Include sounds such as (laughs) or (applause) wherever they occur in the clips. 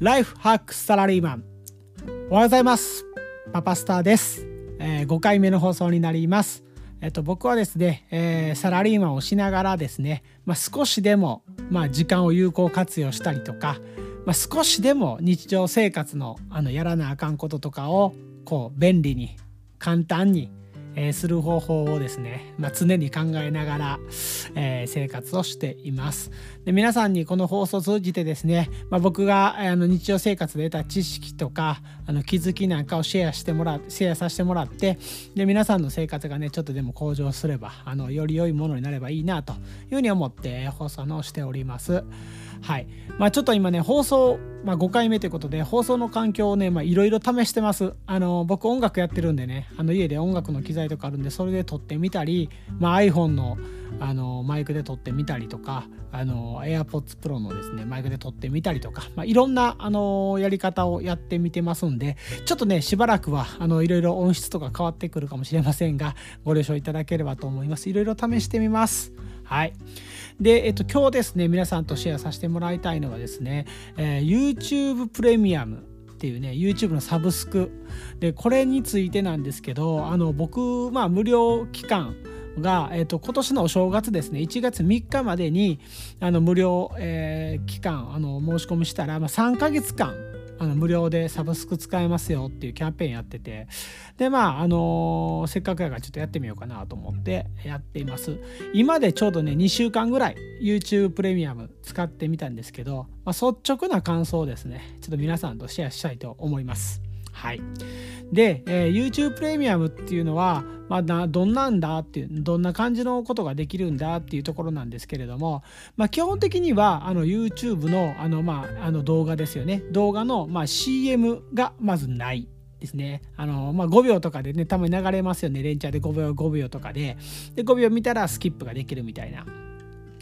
ライフハックサラリーマン。おはようございます。パパスターです、えー、5回目の放送になります。えっと僕はですね、えー、サラリーマンをしながらですね、まあ、少しでもまあ時間を有効活用したりとか、まあ、少しでも日常生活のあのやらなあかんこととかをこう便利に簡単にえー、する方法をですね、まあ、常に考えながら、えー、生活をしています。で皆さんにこの放送を通じてですね、まあ、僕があの日常生活で得た知識とかあの気づきなんかをシェアしてもらシェアさせてもらってで皆さんの生活がねちょっとでも向上すればあのより良いものになればいいなというふうに思って放送のしております。はい。まあ、ちょっと今ね放送、まあ、5回目ということで放送の環境をねいろいろ試してます。あの僕音楽やってるんでねあの家で音楽の機材とかあるんでそれで撮ってみたり、まあ、iPhone のあのマイクで撮ってみたりとかあの AirPods Pro のですねマイクで撮ってみたりとか、まあ、いろんなあのやり方をやってみてますんでちょっとねしばらくはあのいろいろ音質とか変わってくるかもしれませんがご了承いただければと思います。いろいろ試してみます。はい。で、えっと、今日ですね皆さんとシェアさせてもらいたいのはですね、えー、YouTube プレミアムっていうね YouTube のサブスク。でこれについてなんですけどあの僕まあ無料期間が、えーと、今年のお正月ですね1月3日までにあの無料、えー、期間あの申し込みしたら、まあ、3ヶ月間あの無料でサブスク使えますよっていうキャンペーンやってて。でまああのー、せっかくやからちょっとやってみようかなと思ってやっています。今でちょうどね2週間ぐらい YouTube プレミアム使ってみたんですけど、まあ、率直な感想をですね。ちょっと皆さんとシェアしたいと思います。はい。で、えー、YouTube プレミアムっていうのは、まあ、どんなんだっていうどんな感じのことができるんだっていうところなんですけれども、まあ、基本的にはあの YouTube のあの、まあ、あの動画ですよね動画の、まあ、CM がまずないですね。あの、まあ、5秒とかでね、たまに流れますよね。レンチャーで5秒、5秒とかで。で、5秒見たらスキップができるみたいな。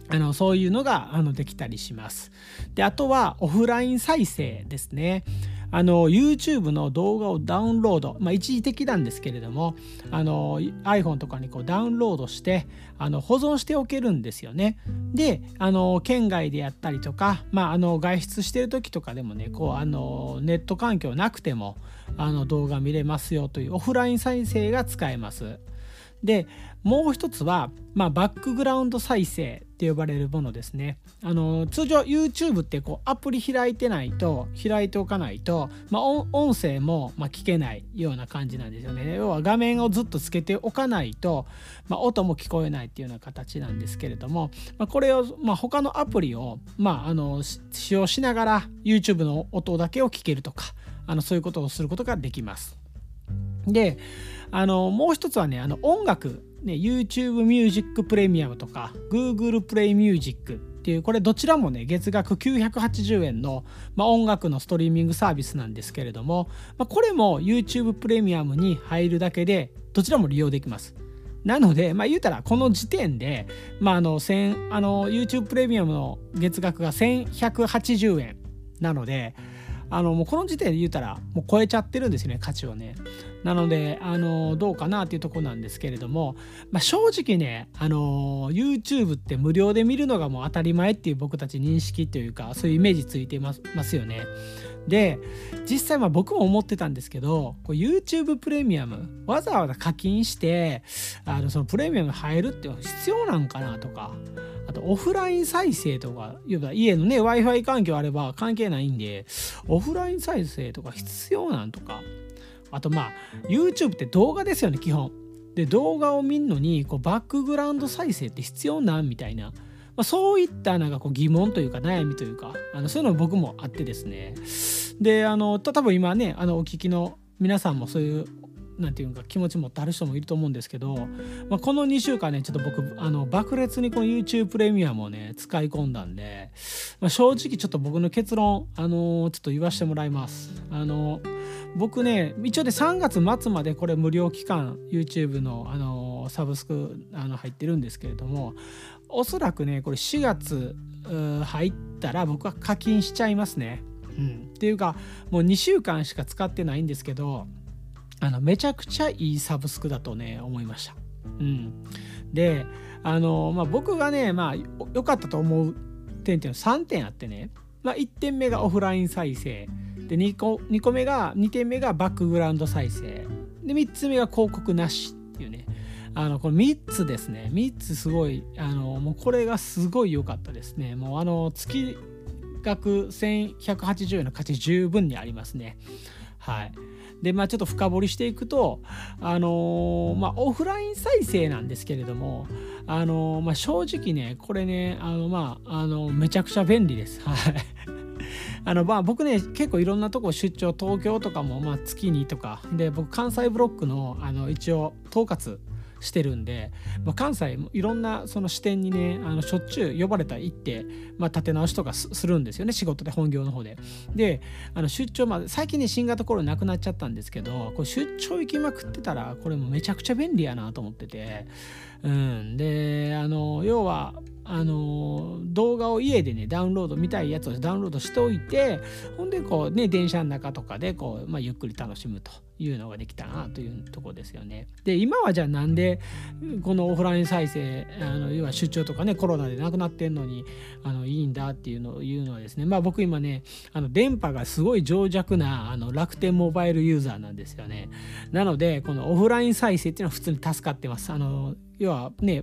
あのそういうのがあのできたりします。であとはオフライン再生ですね。あの YouTube の動画をダウンロード、まあ、一時的なんですけれどもあの iPhone とかにこうダウンロードしてあの保存しておけるんですよね。であの県外でやったりとか、まあ、あの外出してる時とかでもねこうあのネット環境なくてもあの動画見れますよというオフライン再生が使えます。でもう一つは、まあ、バックグラウンド再生って呼ばれるものですね。あの通常 YouTube ってこうアプリ開いてないと開いておかないと、まあ、音声もま聞けないような感じなんですよね。要は画面をずっとつけておかないと、まあ、音も聞こえないっていうような形なんですけれども、まあ、これを、ま、他のアプリを、まあ、あの使用しながら YouTube の音だけを聞けるとかあのそういうことをすることができます。であのもう一つはねあの音楽、ね、YouTube Music Premium とか Google Play Music っていうこれどちらもね月額980円の、まあ、音楽のストリーミングサービスなんですけれども、まあ、これも YouTube プレミアムに入るだけでどちらも利用できます。なので、まあ、言うたらこの時点で、まあ、あのあの YouTube プレミアムの月額が1180円なので、あのもうこの時点で言うたらもう超えちゃってるんですよね価値をね。なのであのどうかなっていうとこなんですけれども、まあ、正直ねあの YouTube って無料で見るのがもう当たり前っていう僕たち認識というかそういうイメージついてますますよね。で実際まあ僕も思ってたんですけどこう YouTube プレミアムわざわざ課金してあのそのプレミアム入るって必要なんかなとかとオフライン再生とか家のね w i f i 環境あれば関係ないんでオフライン再生とか必要なんとか。あとまあ YouTube って動画ですよね基本。で動画を見るのにこうバックグラウンド再生って必要なんみたいな。まあ、そういったなんかこう疑問というか悩みというかあのそういうの僕もあってですね。であの多分今ねあのお聞きの皆さんもそういうなんていうか気持ち持ってある人もいると思うんですけど、まあ、この2週間ねちょっと僕あの爆裂にこの YouTube プレミアムをね使い込んだんで、まあ、正直ちょっと僕の結論あのちょっと言わせてもらいます。あの僕ね一応で3月末までこれ無料期間 YouTube のあのサブスクあの入ってるんですけれどもおそらくねこれ4月入ったら僕は課金しちゃいますね。うん、っていうかもう2週間しか使ってないんですけどあのめちゃくちゃいいサブスクだとね思いました。うん、であの、まあ、僕がね、まあ、良かったと思う点っていうのは3点あってね、まあ、1点目がオフライン再生。で 2, 個2個目が2点目がバックグラウンド再生。で3つ目が広告なしっていうね。あのこの3つですね。3つすごいあのもうこれがすごい良かったですね。もうあの月額1180円の価値十分にありますね。はい。でまあちょっと深掘りしていくとあのー、まあオフライン再生なんですけれどもあのー、まあ正直ねこれねあのまああのめちゃくちゃ便利です。はい。あのまあ僕ね結構いろんなとこ出張東京とかもまあ月にとか。で僕関西ブロックのあの一応統括してるんで、まあ、関西いろんなその視点にねあのしょっちゅう呼ばれた行って、まあ、立て直しとかするんですよね仕事で本業の方で。であの出張まあ最近ね新型コロナなくなっちゃったんですけどこれ出張行きまくってたらこれもめちゃくちゃ便利やなと思ってて、うん、であの要はあの動画を家でねダウンロード見たいやつをダウンロードしておいてほんでこうね電車の中とかでこう、まあ、ゆっくり楽しむというのができたなというとこですよね。で今はじゃあなんでこのオフライン再生あの要は出張とかねコロナでなくなってんのにあのいいんだっていうのを言うのはですねまあ僕今ねあの電波がすごい脆弱なあの楽天モバイルユーザーなんですよね。なのでこのオフライン再生っていうのは普通に助かってます。あの要はね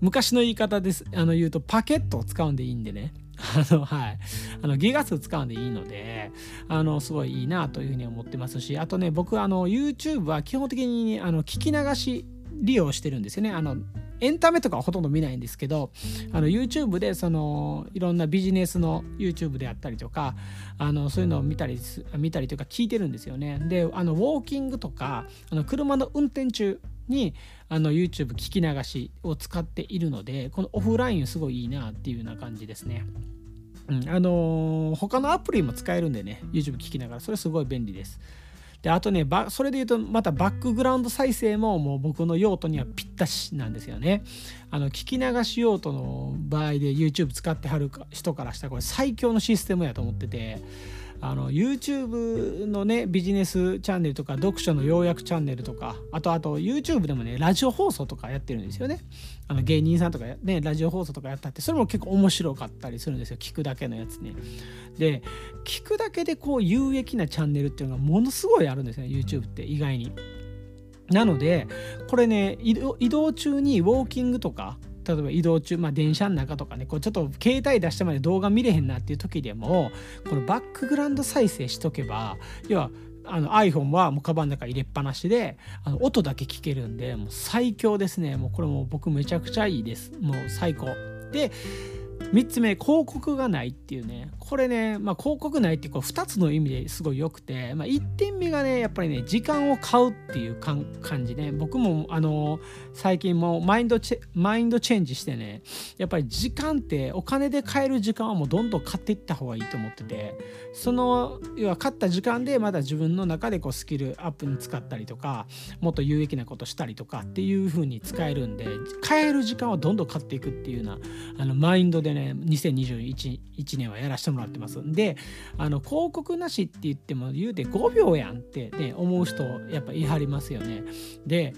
昔の言い方です。あの言うとパケットを使うんでいいんでね。あのはい。あのギガ数使うんでいいのであのすごいいいなというふうに思ってますしあとね僕あの YouTube は基本的にあの聞き流し利用してるんですよね。あのエンタメとかはほとんど見ないんですけどあの YouTube でそのいろんなビジネスの YouTube であったりとかあのそういうのを見たり見たりというか聞いてるんですよね。であのウォーキングとかあの車の運転中にあの YouTube 聞き流しを使っているのでこのオフラインすごいいいなっていうような感じですね。うん、あのー、他のアプリも使えるんでね YouTube 聞きながらそれすごい便利です。であとねそれで言うとまたバックグラウンド再生ももう僕の用途にはぴったしなんですよね。あの聞き流し用途の場合で YouTube 使ってはる人からしたらこれ最強のシステムやと思ってて。あの YouTube のねビジネスチャンネルとか読書の要約チャンネルとかあとあと YouTube でもねラジオ放送とかやってるんですよね。あの芸人さんとかねラジオ放送とかやったってそれも結構面白かったりするんですよ。聞くだけのやつね。で聞くだけでこう有益なチャンネルっていうのがものすごいあるんですね YouTube って意外に。なのでこれね移動中にウォーキングとか例えば移動中、まあ、電車の中とかねこうちょっと携帯出してまで動画見れへんなっていう時でもこのバックグラウンド再生しとけば要はあの iPhone はもうカバンの中入れっぱなしであの音だけ聞けるんでもう最強ですね。もうこれも僕めちゃくちゃいいです。もう最高。で3つ目広告がないっていうね。これね、まあ、広告ないってこう2つの意味ですごい良くて、まあ、1点目がねやっぱりね時間を買うっていう感じね。僕もあの最近もマインドチェマインドチェンジしてねやっぱり時間ってお金で買える時間はもうどんどん買っていった方がいいと思っててその要は買った時間でまだ自分の中でこうスキルアップに使ったりとかもっと有益なことしたりとかっていう風に使えるんで買える時間はどんどん買っていくっていうようなあのマインドでね2021年はやらせてもらってます。んであの広告なしって言っても言うて5秒やんってね思う人やっぱ言い張りますよね。で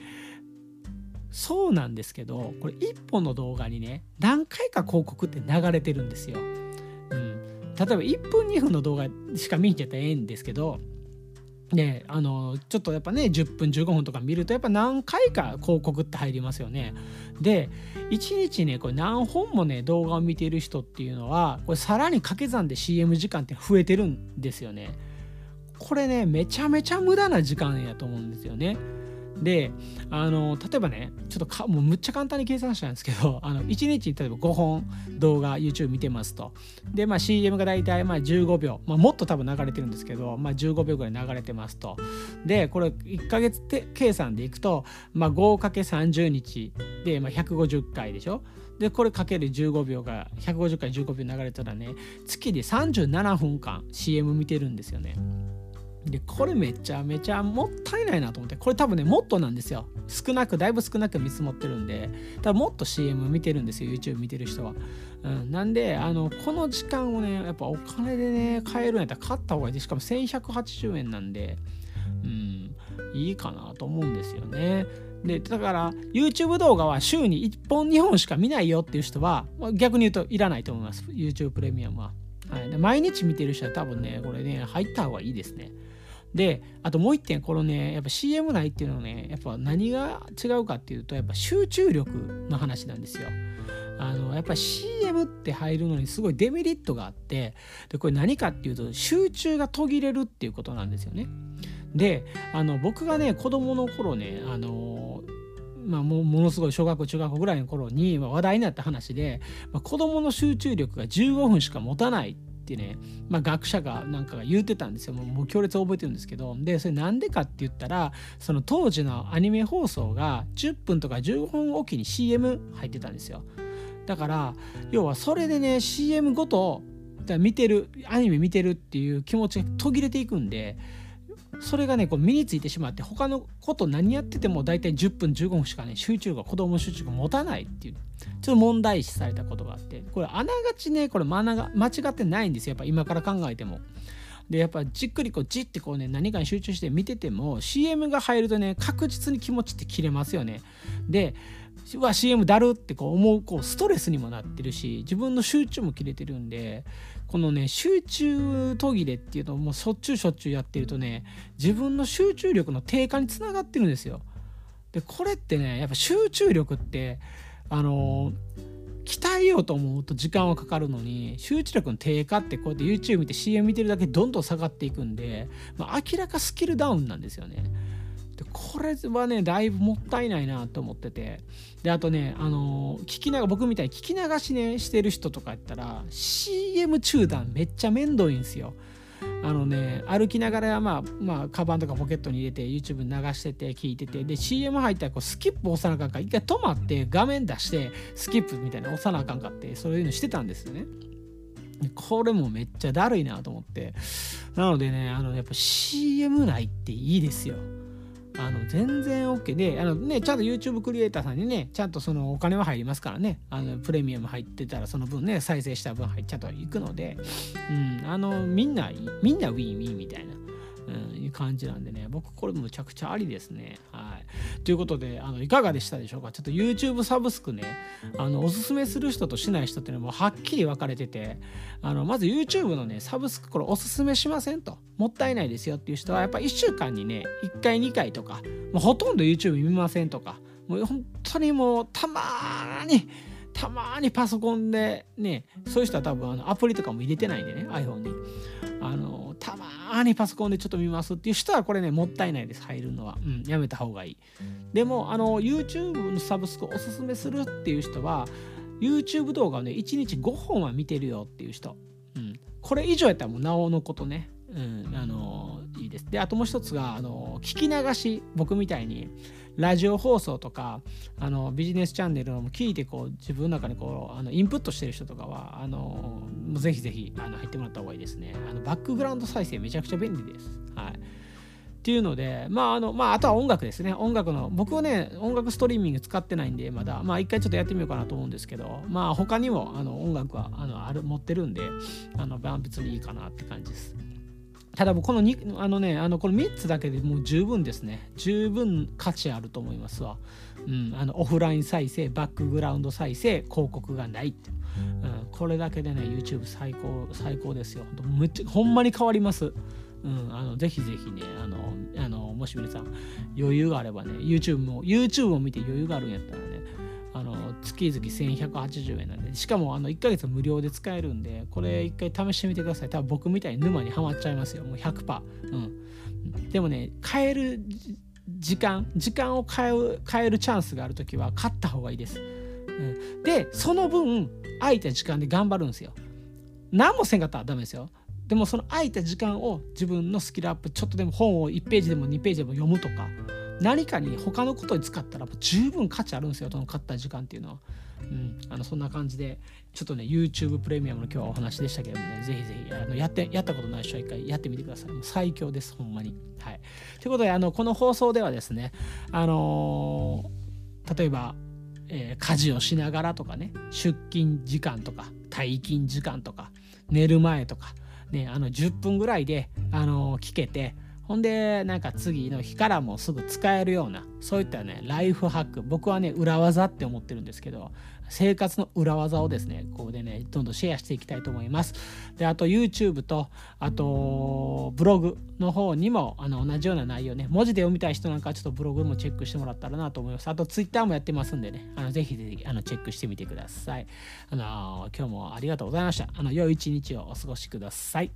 そうなんですけどこれ1本の動画にね何回か広告って流れてるんですよ。うん、例えば1分2分の動画しか見んちゃったらええんですけどであのちょっとやっぱね10分15分とか見るとやっぱ何回か広告って入りますよね。で1日ねこれ何本もね動画を見ている人っていうのはこれさらに掛け算で CM 時間って増えてるんですよね。これねめちゃめちゃ無駄な時間やと思うんですよね。であの例えばねちょっとかもうむっちゃ簡単に計算したんですけど (laughs) あの1日例えば5本動画 YouTube 見てますと。で、まあ、CM が大体まあ15秒、まあ、もっと多分流れてるんですけど、まあ、15秒ぐらい流れてますと。でこれ1ヶ月計算でいくと、まあ、5×30 日。で、まあ、150回でしょ。でこれかける15秒が150回15秒流れたらね月で37分間 CM 見てるんですよね。でこれめちゃめちゃもったいないなと思ってこれ多分ねもっとなんですよ。少なくだいぶ少なく見積もってるんで多分もっと CM 見てるんですよ。YouTube 見てる人は、うん、なんであのこの時間をねやっぱお金でね買えるんやったら買った方がいいでしかも1180円なんでうんいいかなと思うんですよね。でだから YouTube 動画は週に1本2本しか見ないよっていう人は逆に言うといらないと思います。YouTube プレミアムは。はい、で毎日見てる人は多分ねこれね入った方がいいですね。であともう一点このねやっぱ CM 内っていうのはねやっぱ何が違うかっていうとやっぱ集中力の話なんですよ。あのやっぱり CM って入るのにすごいデメリットがあってでこれ何かっていうと集中が途切れるっていうことなんですよね。であの僕がね子供の頃ねあのまあ、もものすごい小学校中学校ぐらいの頃にま話題になった話で、まあ、子どもの集中力が15分しか持たないっってね、まあ、学者がなんかが言うてたんですよ。もう強烈覚えてるんですけど。でそれなんでかって言ったらその当時のアニメ放送が10分とか15分おきに CM 入ってたんですよ。だから要はそれでね CM ごと見てるアニメ見てるっていう気持ちが途切れていくんでそれがねこう身についてしまって他のこと何やってても大体10分15分しかね集中が子供集中が持たないっていうちょっと問題視されたことがあってこれあながちねこれ間が間違ってないんですよやっぱ今から考えても。でやっぱじっくりこうじってこうね何かに集中して見てても CM が入るとね確実に気持ちって切れますよね。でうわ CM だるってこう思うこうストレスにもなってるし自分の集中も切れてるんでこのね集中途切れっていうのをもうしょっちゅうしょっちゅうやってるとね自分の集中力の低下につながってるんですよ。でこれってねやっぱ集中力ってあの鍛えようと思うと時間はかかるのに集中力の低下ってこうやって YouTube 見て CM 見てるだけどんどん下がっていくんで、まあ、明らかスキルダウンなんですよね。でこれはねだいぶもったいないなと思っててであとねあの聞きな僕みたいに聞き流しねしてる人とかやったら CM 中断めっちゃ面倒いんですよ。あのね歩きながらまあまあカバンとかポケットに入れて YouTube 流してて聞いててで CM 入ったらこうスキップ押さなあかんから一回止まって画面出してスキップみたいな押さなあかんかってそういうのしてたんですよね。これもめっちゃだるいなと思ってなのでねあのやっぱ CM ないっていいですよ。あの全然 OK であの、ね、ちゃんと YouTube クリエイターさんにねちゃんとそのお金は入りますからねあのプレミアム入ってたらその分ね再生した分入っちゃっといくので、うん、あのみんなみんなウィンウィンみたいなうん、いう感じなんでね、僕これむちゃくちゃありですね。は。ということで、あのいかがでしたでしょうか？ちょっと YouTube サブスクね、あのおすすめする人としない人っていうのはもうはっきり分かれてて、あのまず YouTube のね、サブスクこれおすすめしませんと。もったいないですよっていう人は、やっぱ1週間にね、1回2回とか、もうほとんど YouTube 見ませんとか、もう本当にもうたまに、たまにパソコンでねそういう人は多分あのアプリとかも入れてないんでね iPhone に。あのたまにパソコンでちょっと見ますっていう人はこれねもったいないです入るのは、うん、やめた方がいい。でもあの YouTube のサブスクおすすめするっていう人は YouTube 動画をね1日5本は見てるよっていう人、うん、これ以上やったらもうなおのことね、うん、あのいいです。であともう一つがあの聞き流し僕みたいにラジオ放送とかあのビジネスチャンネルを聞いてこう自分の中にこうあのインプットしてる人とかはあのぜひぜひあの入ってもらった方がいいですねあのバックグラウンド再生めちゃくちゃ便利です。はいっていうので、まああのまあ、あとは音楽ですね。音楽の、僕はね、音楽ストリーミング使ってないんで、まだ、まあ一回ちょっとやってみようかなと思うんですけど、まあ他にもあの音楽はあのある持ってるんで、あの別にいいかなって感じです。ただこの2あのねあのこの3つだけでもう十分ですね。十分価値あると思いますわ、うん、あのオフライン再生バックグラウンド再生広告がないって、うん、これだけでね YouTube 最高最高ですよ。めっちゃほんまに変わります。うん、あのぜひぜひねあのあのもし皆さん余裕があればね YouTube も YouTube を見て余裕があるんやったらね月々1180円なんでしかもあの1ヶ月無料で使えるんでこれ1回試してみてください。多分僕みたいに沼にはまっちゃいますよ。もう100%、うん、でもね変える時間時間を変え変えるチャンスがある時は買った方がいいです、うん、でその分空いた時間で頑張るんですよ。何もせんかったらダメですよ。でもその空いた時間を自分のスキルアップちょっとでも本を1ページでも2ページでも読むとか何かに他のことに使ったら十分価値あるんですよその買った時間っていうのは。うん、あのそんな感じでちょっとね YouTube プレミアムの今日はお話でしたけどもねぜひぜひあのやってやったことない人は一回やってみてください。もう最強ですほんまに。はい。ということであのこの放送ではですねあのー、例えば、えー、家事をしながらとかね出勤時間とか退勤時間とか寝る前とかねあの10分ぐらいであのー、聞けてほんでなんか次の日からもすぐ使えるようなそういったねライフハック僕はね裏技って思ってるんですけど生活の裏技をですねここでねどんどんシェアしていきたいと思います。であと YouTube とあとブログの方にもあの同じような内容ね文字で読みたい人なんかちょっとブログもチェックしてもらったらなと思います。あと Twitter もやってますんでねあのぜひぜひあのチェックしてみてください。あの今日もありがとうございました。あの良い一日をお過ごしください。